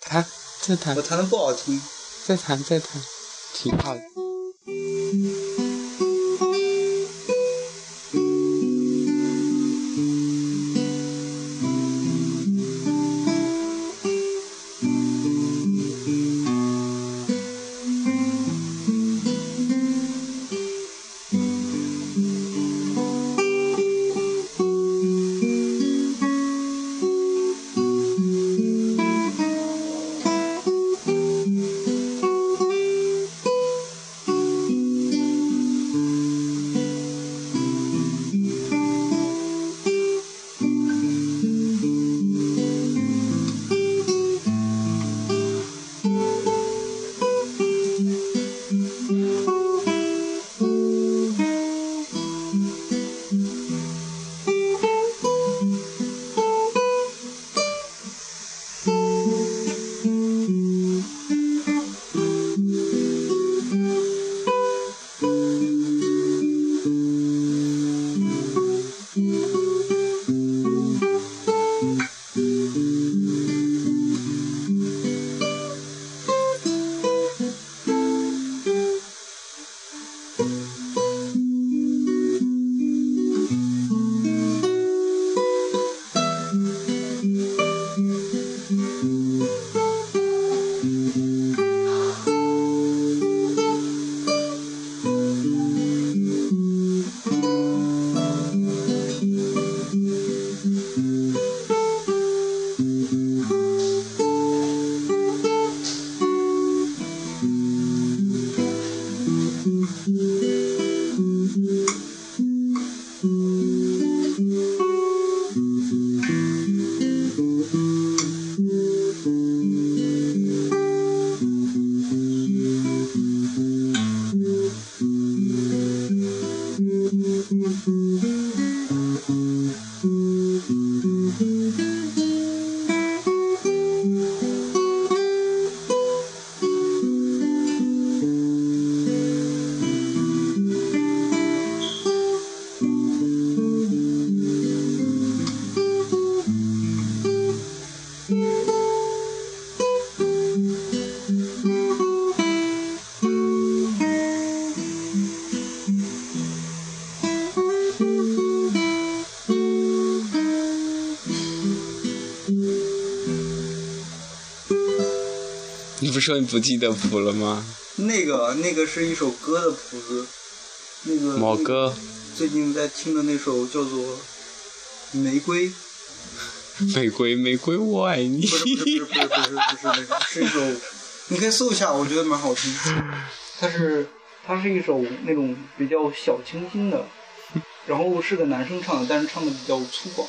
弹，再弹我，弹的不好听。再弹，再弹，挺好的。不是说你不记得谱了吗？那个那个是一首歌的谱子，那个某歌最近在听的那首叫做《玫瑰》，玫瑰玫瑰我爱你。不是不是不是不是不是不是那个，是一首，你可以搜一下，我觉得蛮好听。它是它是一首那种比较小清新的，然后是个男生唱的，但是唱的比较粗犷，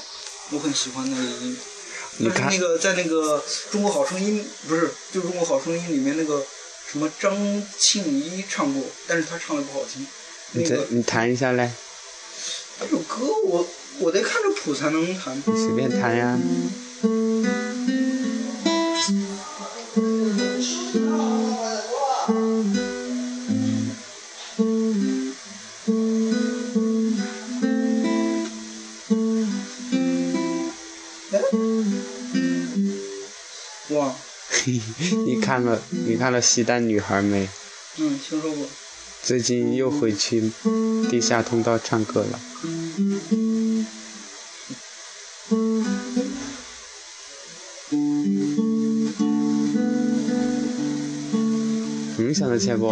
我很喜欢那个音乐。你看但是那个在那个《中国好声音》不是，就《中国好声音》里面那个什么张庆一唱过，但是他唱的不好听。那个你再你弹一下嘞，这首歌我我得看着谱才能弹。你随便弹呀。哇，你看了你看了《西单女孩》没？嗯，听说过。最近又回去地下通道唱歌了。嗯，想得起来不？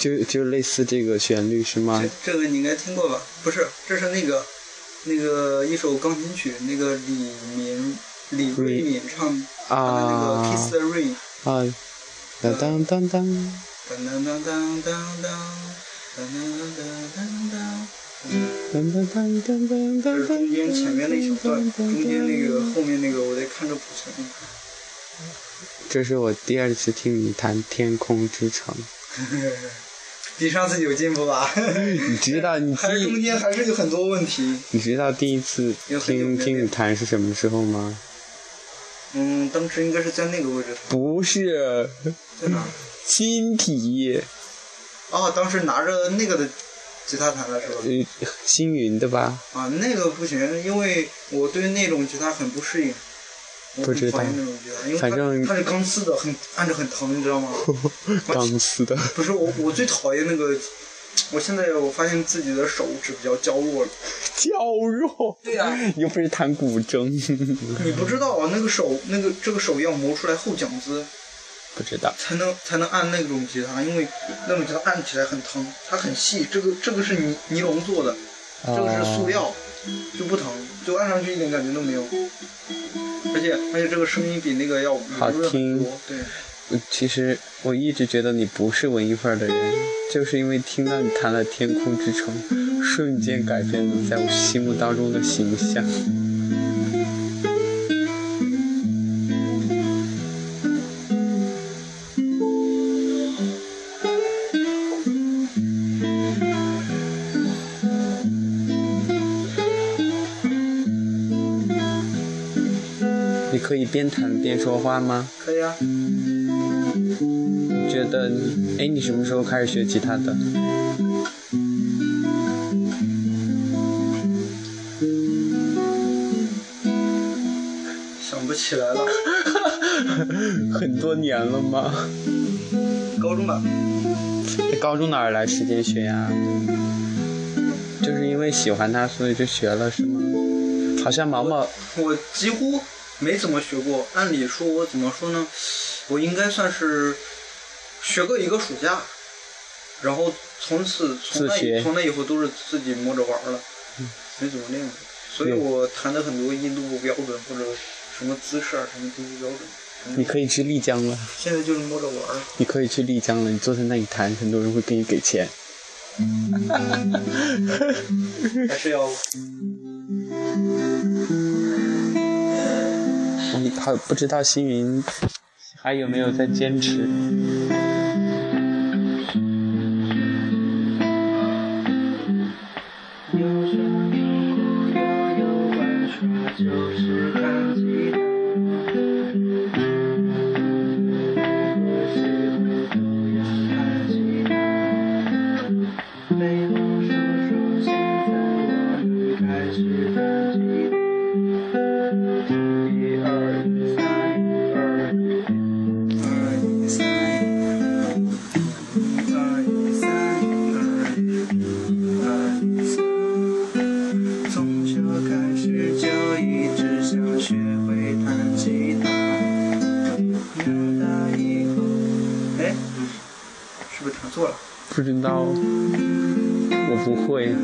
就就类似这个旋律是吗这？这个你应该听过吧？不是，这是那个那个一首钢琴曲，那个李明李瑞敏唱他的那个《啊 Kiss the Rain》。啊，当当当当，当当当当当当，当当当当当。当当当当当当这是中间前面那一小段，中间那个后面那个我得看着谱才能弹。这是我第二次听你弹《天空之城》。比上次有进步吧？你知道你 还是中间还是有很多问题。你知道第一次听听你弹是什么时候吗？嗯，当时应该是在那个位置，不是在哪？新体，哦，当时拿着那个的吉他弹的是吧？嗯，星云的吧？啊，那个不行，因为我对那种吉他很不适应。我不知道反正它是钢丝的，很按着很疼，你知道吗？钢丝的，不是我，我最讨厌那个。我现在我发现自己的手指比较娇弱了。娇弱。对呀又不是弹古筝。你不知道啊，那个手，那个这个手要磨出来后脚子，不知道。才能才能按那种吉他，因为那种吉他按起来很疼，它很细。这个这个是尼尼龙做的，这个是塑料，就不疼，就按上去一点感觉都没有。而且而且这个声音比那个要好听多。对，呃其实我一直觉得你不是文艺范儿的人，就是因为听到你弹了《天空之城》，瞬间改变了在我心目当中的形象。可以边弹边说话吗？可以啊。你觉得你，哎，你什么时候开始学吉他的？想不起来了，很多年了吗？高中吧。高中哪儿来时间学呀？就是因为喜欢它，所以就学了，是吗？好像毛毛，我几乎没怎么学过。按理说，我怎么说呢？我应该算是学过一个暑假，然后从此从那以从那以后都是自己摸着玩儿了，没怎么练过。所以嗯我弹的很多音都不标准，或者什么姿势啊什么都不标准。你可以去丽江了，现在就是摸着玩儿。你可以去丽江了。你坐在那里弹，很多人会给你给钱。还是要你还，不知道星云还有没有在坚持？不知道，我不会。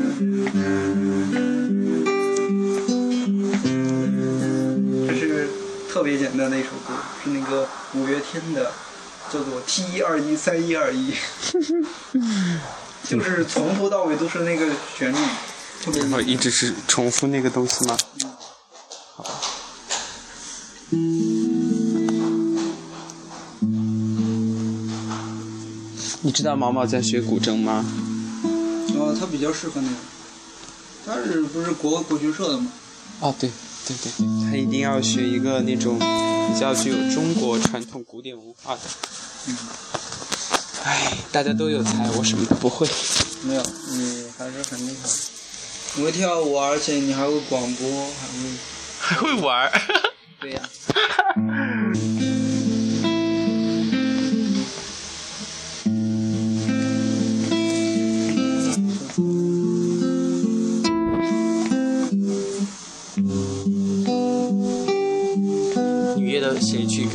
这是特别简单的一首歌，是那个五月天的，叫做 T 一二一三一二一，就是从头到尾都是那个旋律，特别然后一直是重复那个东西吗？好。你知道毛毛在学古筝吗？哦，他比较适合那个，他是不是国国学社的吗？哦，对，对对对，他一定要学一个那种比较具有中国传统古典文化的。嗯，唉，大家都有才，我什么都不会。没有，你还是很厉害。你会跳舞，而且你还会广播，还会还会玩儿。对呀、你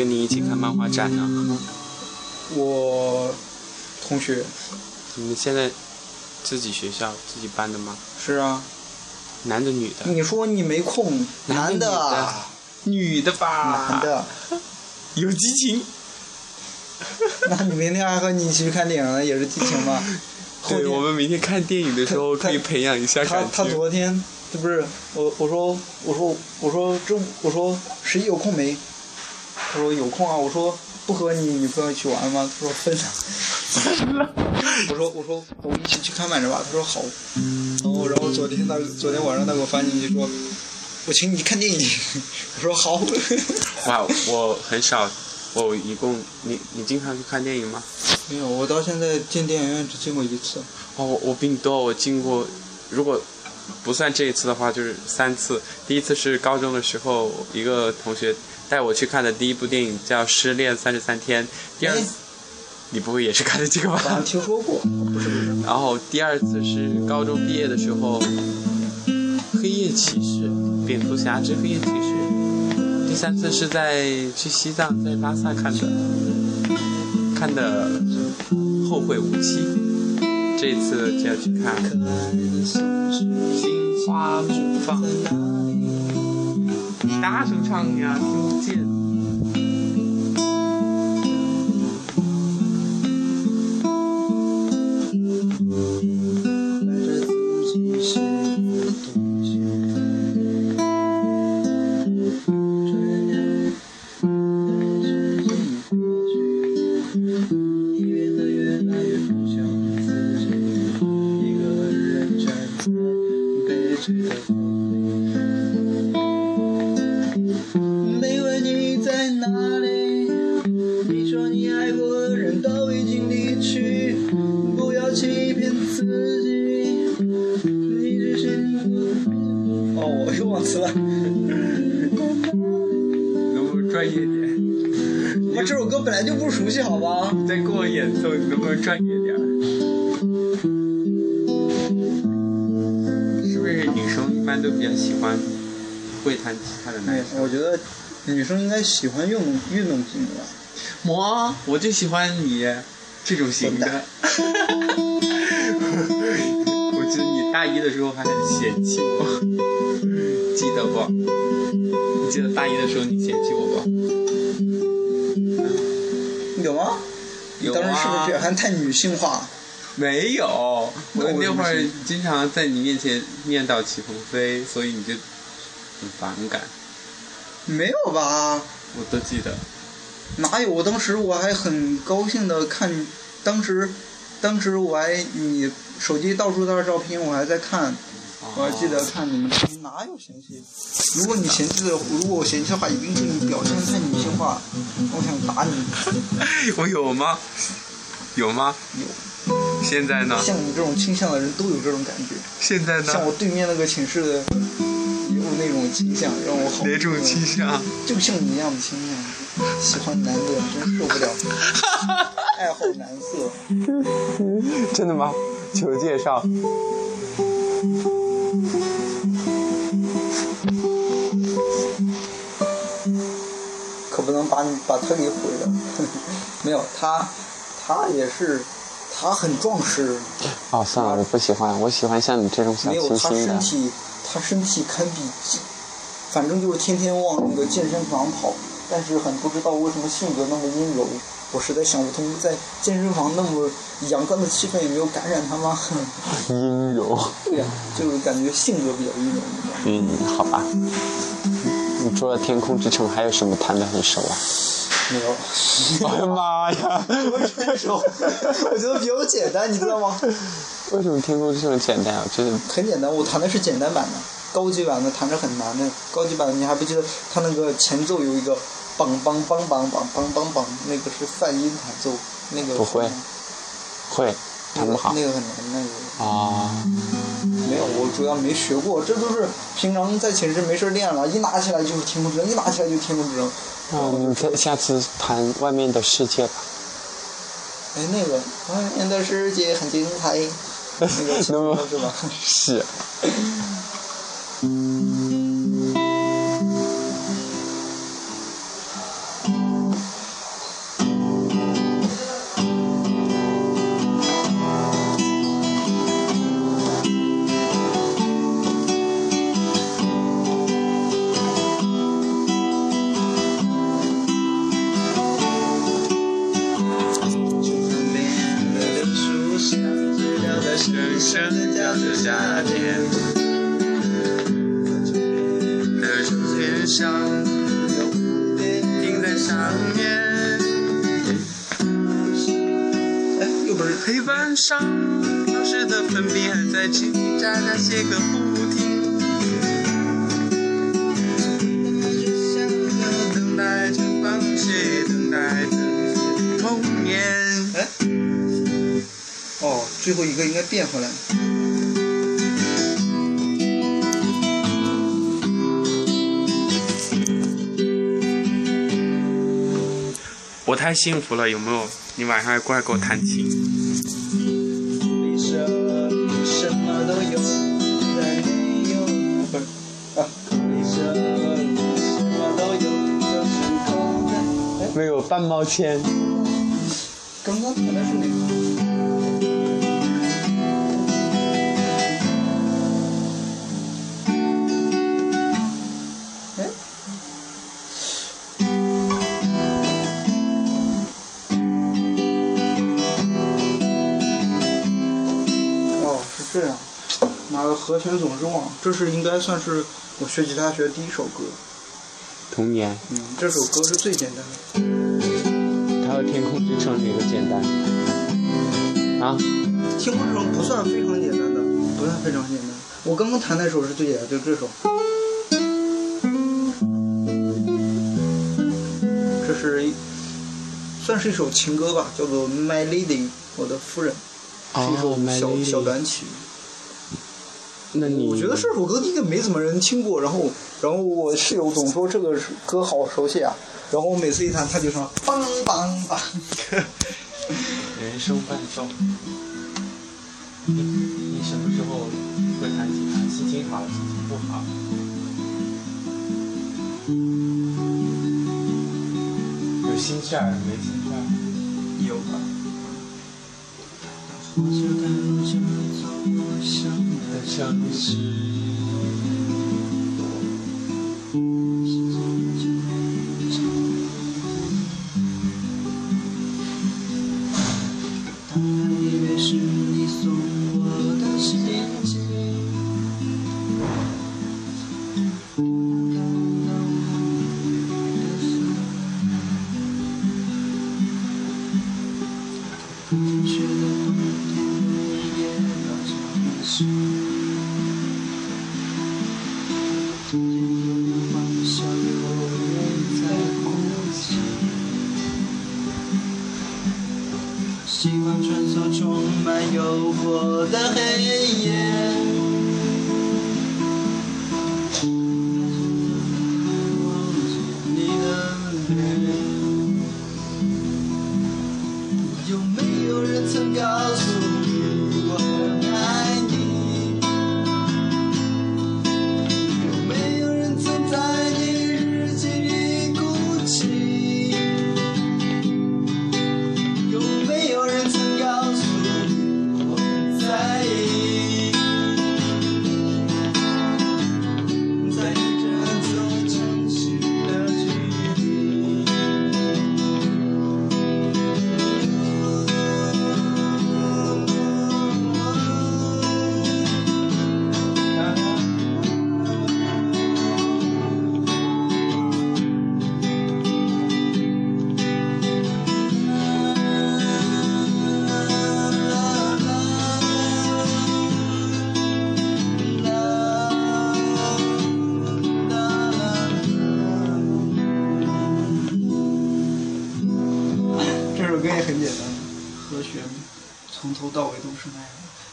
跟你一起看漫画展呢？我同学你们现在自己学校自己办的吗？是啊，男的女的？你说你没空，男的的，女的吧？男。的，有激情。那你明天还和你一起去看电影呢，也是激情吗？对，我们明天看电影的时候可以培养一下他他感情。昨天这不是我我说我说我说中我说十一有空没？他说有空啊。我说不和你女朋友一起玩吗？他说分了分了。我说我说我们一起去看漫着吧，他说好。然后然后昨天他昨天晚上他给我发信息说，我请你看电影。我说好。哇，我很少，我一共你你经常去看电影吗？没有，我到现在进电影院只进过一次。哦，我我比你多，我进过，如果不算这一次的话，就是三次。第一次是高中的时候，一个同学带我去看的第一部电影叫《失恋三十三天》。第二你不会也是看的这个吧好像？听说过，不是不是。然后第二次是高中毕业的时候，《黑夜骑士》《蝙蝠侠之黑夜骑士》。第三次是在去西藏，在拉萨看的，看的《后会无期》。这次就要去看《心花怒放》，大声唱呀，听不见。哦，我又忘词了。能不能专业点？我这首歌本来就不熟悉，好吧？再给我演奏，你能不能专业点？是不是女生一般都比较喜欢会弹吉他的男哎生？，我觉得女生应该喜欢运动运动型的吧。我我就喜欢你这种型的。大一的时候还很嫌弃我，记得不？你记得大一的时候你嫌弃我不？有吗？有啊当时是不是还太女性化？没有，我那会儿经常在你面前念叨起鹏飞，所以你就很反感。没有吧？我都记得。哪有？我当时我还很高兴的看，当时，当时我还你手机到处都是照片，我还在看，我还记得看你们哪有嫌弃？如果你嫌弃的，如果我嫌弃的话，一定是你表现的太女性化，我想打你。我有吗？有吗？有。现在呢？像你这种倾向的人都有这种感觉。现在呢？像我对面那个寝室的，也有那种倾向，让我好。哪种倾？向？就像你一样的倾向，喜欢男的，真受不了。爱好男色。真的吗？求介绍。可不能把你把他给毁了。没有他，他也是，他很壮实，哦，算了，我不喜欢，我喜欢像你这种小没有他清新的。身体，他身体堪比，反正就是天天往那个健身房跑，但是很不知道为什么性格那么阴柔，我实在想不通，在健身房那么阳刚的气氛也没有感染他吗？阴柔。对呀、就是感觉性格比较阴柔？嗯，好吧。你除了《天空之城》，还有什么弹得很熟啊？没有。我的妈呀！分手，我觉得比较简单，你知道吗？为什么《天空之城》简单啊？就是很简单，我弹的是简单版的，高级版的弹着很难的。高级版的你还不记得它那个前奏有一个梆梆梆梆梆梆梆梆，那个是泛音弹奏，那个不会会弹不好那个很难，那个啊。没有，我主要没学过，这都是平常在寝室没事练了，一拿起来就是天空之城，一拿起来就天空之城。那你下下次弹外面的世界吧。哎，那个外面的世界很精彩，那个 是吧？是。喳喳写个不停。等待着放学，等待着童年。哎，哦，最后一个应该变回来。我太幸福了，有没有？你晚上还过来给我弹琴。毛钱。刚刚弹的是哪个？哎，哦，是这样。哪个和弦总是忘？这是应该算是我学吉他学的第一首歌。童年，嗯，这首歌是最简单的。天空之城》哪个简单？啊？天空之城不算非常简单的，不算非常简单。我刚刚弹那首是最简单，就这首。这是算是一首情歌吧，叫做《My Lady》，我的夫人，是一首小、小短曲。那你我觉得这首歌应该没怎么人听过，然后，然后我室友总说这个歌好熟悉啊，然后我每次一弹，他就说梆梆梆。人生伴奏。你你什么时候会弹吉他？心情好，心情不好。有心事儿，没心事儿。有吧？的城市。喜欢穿梭充满诱惑的黑夜。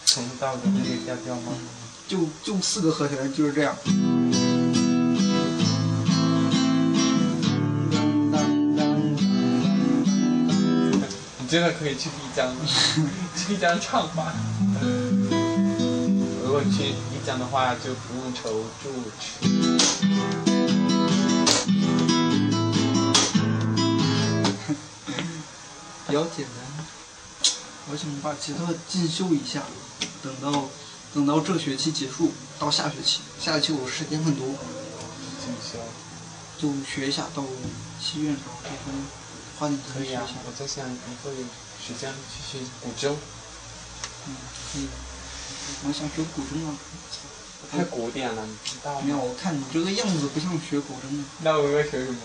从到的那个调调吗？就就四个和弦就是这样。你真的可以去丽江，去丽江唱吧。如果去丽江的话，就不用愁住吃。比较简单。我想把吉他进修一下，等到等到这学期结束，到下学期，下学期我时间很多，进修就学一下，到七月的时候可以花点可以啊钱学一下。，我在想以后有时间去学古筝，嗯，可以。我想学古筝啊。太古典了，你知道没有，我看你这个样子不像学古筝的。那我应该学什么？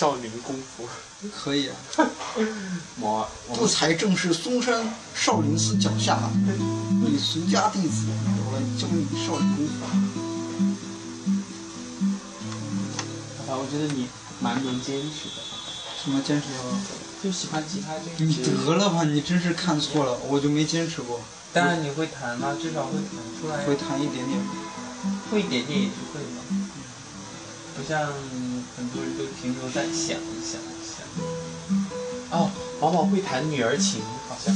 少林功夫。可以啊。我这才正是嵩山少林寺脚下，你俗家弟子，我来教你少林功夫。爸爸，我觉得你蛮能坚持的，什么坚持啊？就喜欢吉他这你一支。得了吧，你真是看错了，我就没坚持过，当然你会弹吗？至少会弹出来。会弹一点点。会一点点也是会的，不像很多人都停留在想一想一想。哦，毛毛会弹女儿情，好像。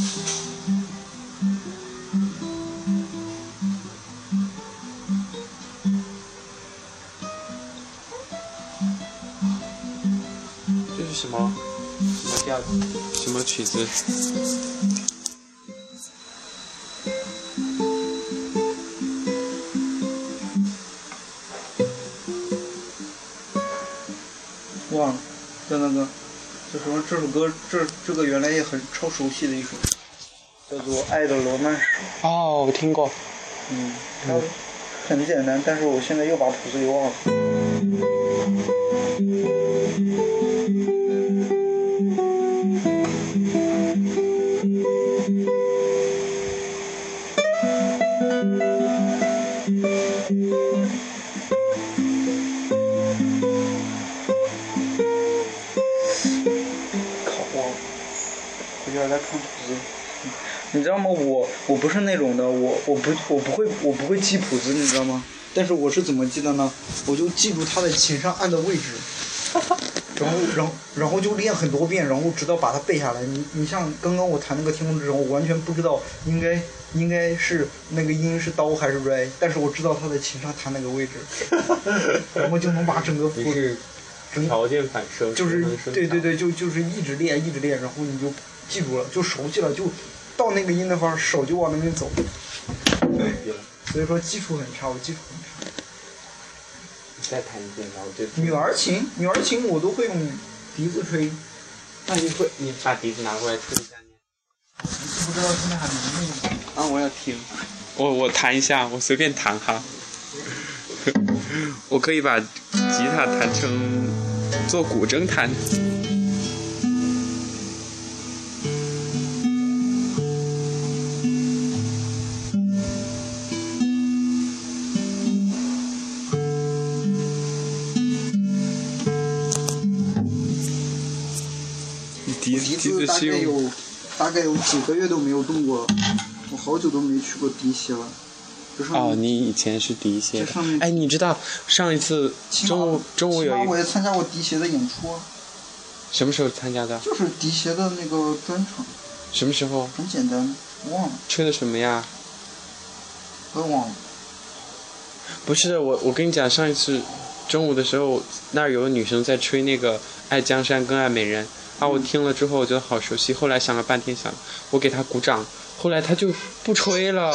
这是什么？什么调？什么曲子？歌，这这个原来也很超熟悉的一首，叫做《爱的罗曼史》。哦，我听过。嗯，它很简单，但是我现在又把谱子给忘了。靠回家再看谱子。你知道吗？我我不是那种的，我我不我不会我不会记谱子，你知道吗？但是我是怎么记的呢？我就记住它的琴上按的位置，然后然后然后就练很多遍，然后直到把它背下来。你你像刚刚我弹那个《天空之城》，我完全不知道应该应该是那个音是哆还是瑞，但是我知道它在琴上弹那个位置，然后就能把整个谱你是整条件反射，就是对对对，就就是一直练一直练，然后你就记住了，就熟悉了，就到那个音的话，手就往那边走。所以说基础很差，我基础很差。你再弹一遍，然后就女儿琴，女儿琴我都会用笛子吹，那你会你把笛子拿过来吹一下呢？不知道现在还能用吗？啊，我要听。我我弹一下，我随便弹哈。我可以把吉他弹成做古筝弹。概有大概有几个月都没有动过了，我好久都没去过迪鞋了。哦，你以前是迪鞋的这上面。哎，你知道上一次中午中午有一我也参加过迪鞋的演出啊，什么时候参加的？就是迪鞋的那个专场，什么时候？很简单，忘了，吹的什么呀？我也忘了。不是我，我跟你讲，上一次中午的时候，那儿有个女生在吹那个《爱江山更爱美人》，啊，我听了之后我觉得好熟悉，后来想了半天想，我给他鼓掌，后来他就不吹了，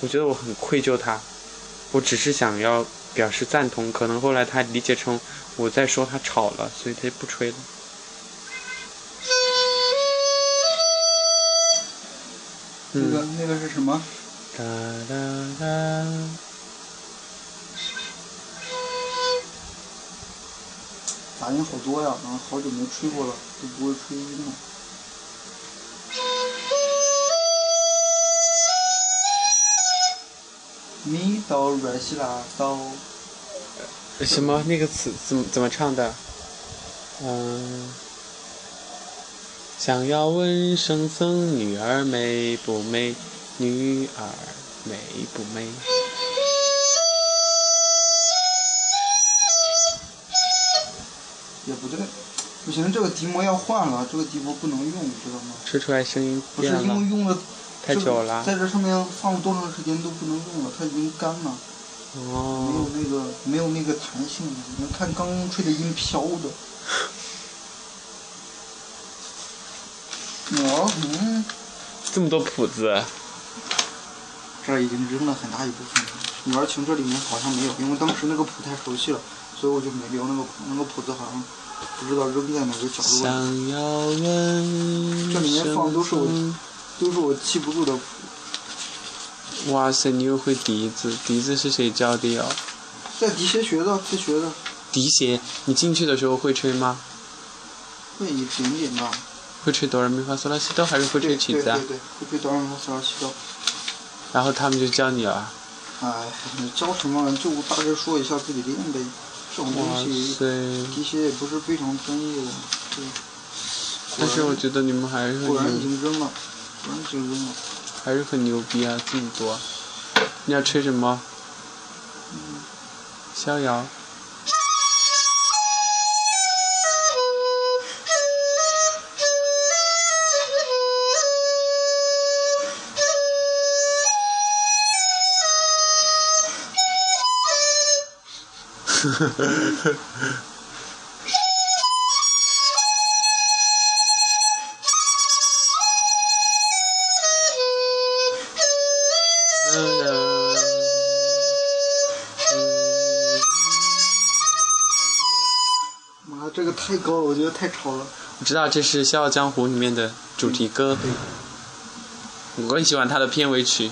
我觉得我很愧疚他，我只是想要表示赞同，可能后来他理解成我在说他吵了，所以他就不吹了。那个那个是什么？哒哒哒。杂音好多呀，然后好久没吹过了，都不会吹音了。咪哆来西拉哆，什么那个词怎么怎么唱的？嗯，想要问圣僧女儿美不美？女儿美不美？也不对，不行，这个笛膜要换了，这个笛膜不能用，知道吗？吹出来声音不是因为用的太久了。在这上面放了多长时间都不能用了，它已经干了，哦没有哦，那个没有那个弹性了。你看刚刚吹的音飘的。哦，嗯，这么多谱子，这已经扔了很大一部分了。女儿情这里面好像没有，因为当时那个谱太熟悉了，所以我就没留那个谱。那个谱子好像不知道扔在哪个角落了，想要问这里面放都是我都是我记不住的谱。哇塞，你又会笛子？笛子是谁教的哟？在笛协学的，在学的，笛协，你进去的时候会吹吗？会一点点吧。会吹哆来咪发嗦拉西哆，还是会吹曲子啊对？对对，会吹哆来咪发嗦拉西哆。然后他们就教你了。哎，你教什么？就大致说一下自己练呗。这种哇东西，塞！迪协也不是非常专业的。对，但是我觉得你们还是果然已经扔了，果然已经扔了。还是很牛逼啊，这么多。你要吃什么？逍遥。妈，这个太高了，我觉得太吵了。我知道这是《笑傲江湖》里面的主题歌，我很喜欢它的片尾曲。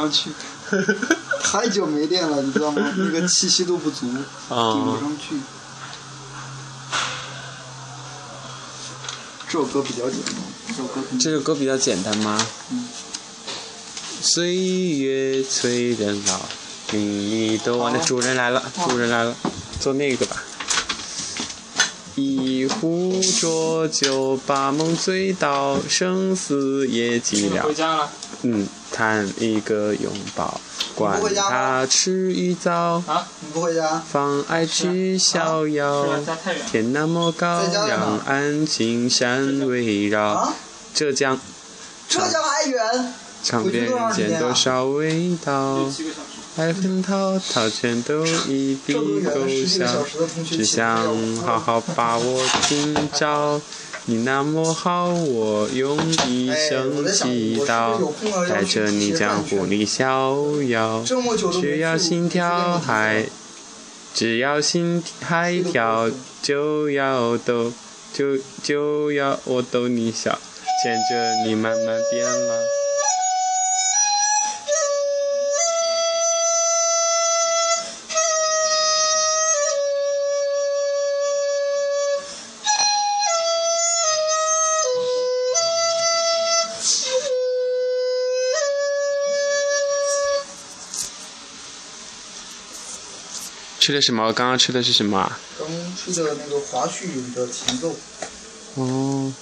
上去，太久没练了，你知道吗？那个气息都不足，顶不啊、上去。这首歌比较简单，这首歌这首歌比较简单吗？嗯岁月催人老，你都忘了。主人来了，主人来了，做那个吧。一壶浊酒把梦醉倒，生死也寂寥。家了嗯，谈一个拥抱，管他迟与早，啊？你不回家？放爱去逍遥。天那么高，让安青山围绕。啊？浙江浙江还远？尝遍人间多少味道。爱恨滔滔全都一笔勾销。只想好好把握今朝，你那么好，我用一生祈祷，带着你江湖里逍遥。只要心跳还，只要心还跳，就要逗，就就要我逗你笑，牵着你慢慢变老。吃的什么？刚刚吃的是什么啊？刚吃的那个华胥的甜豆，哦，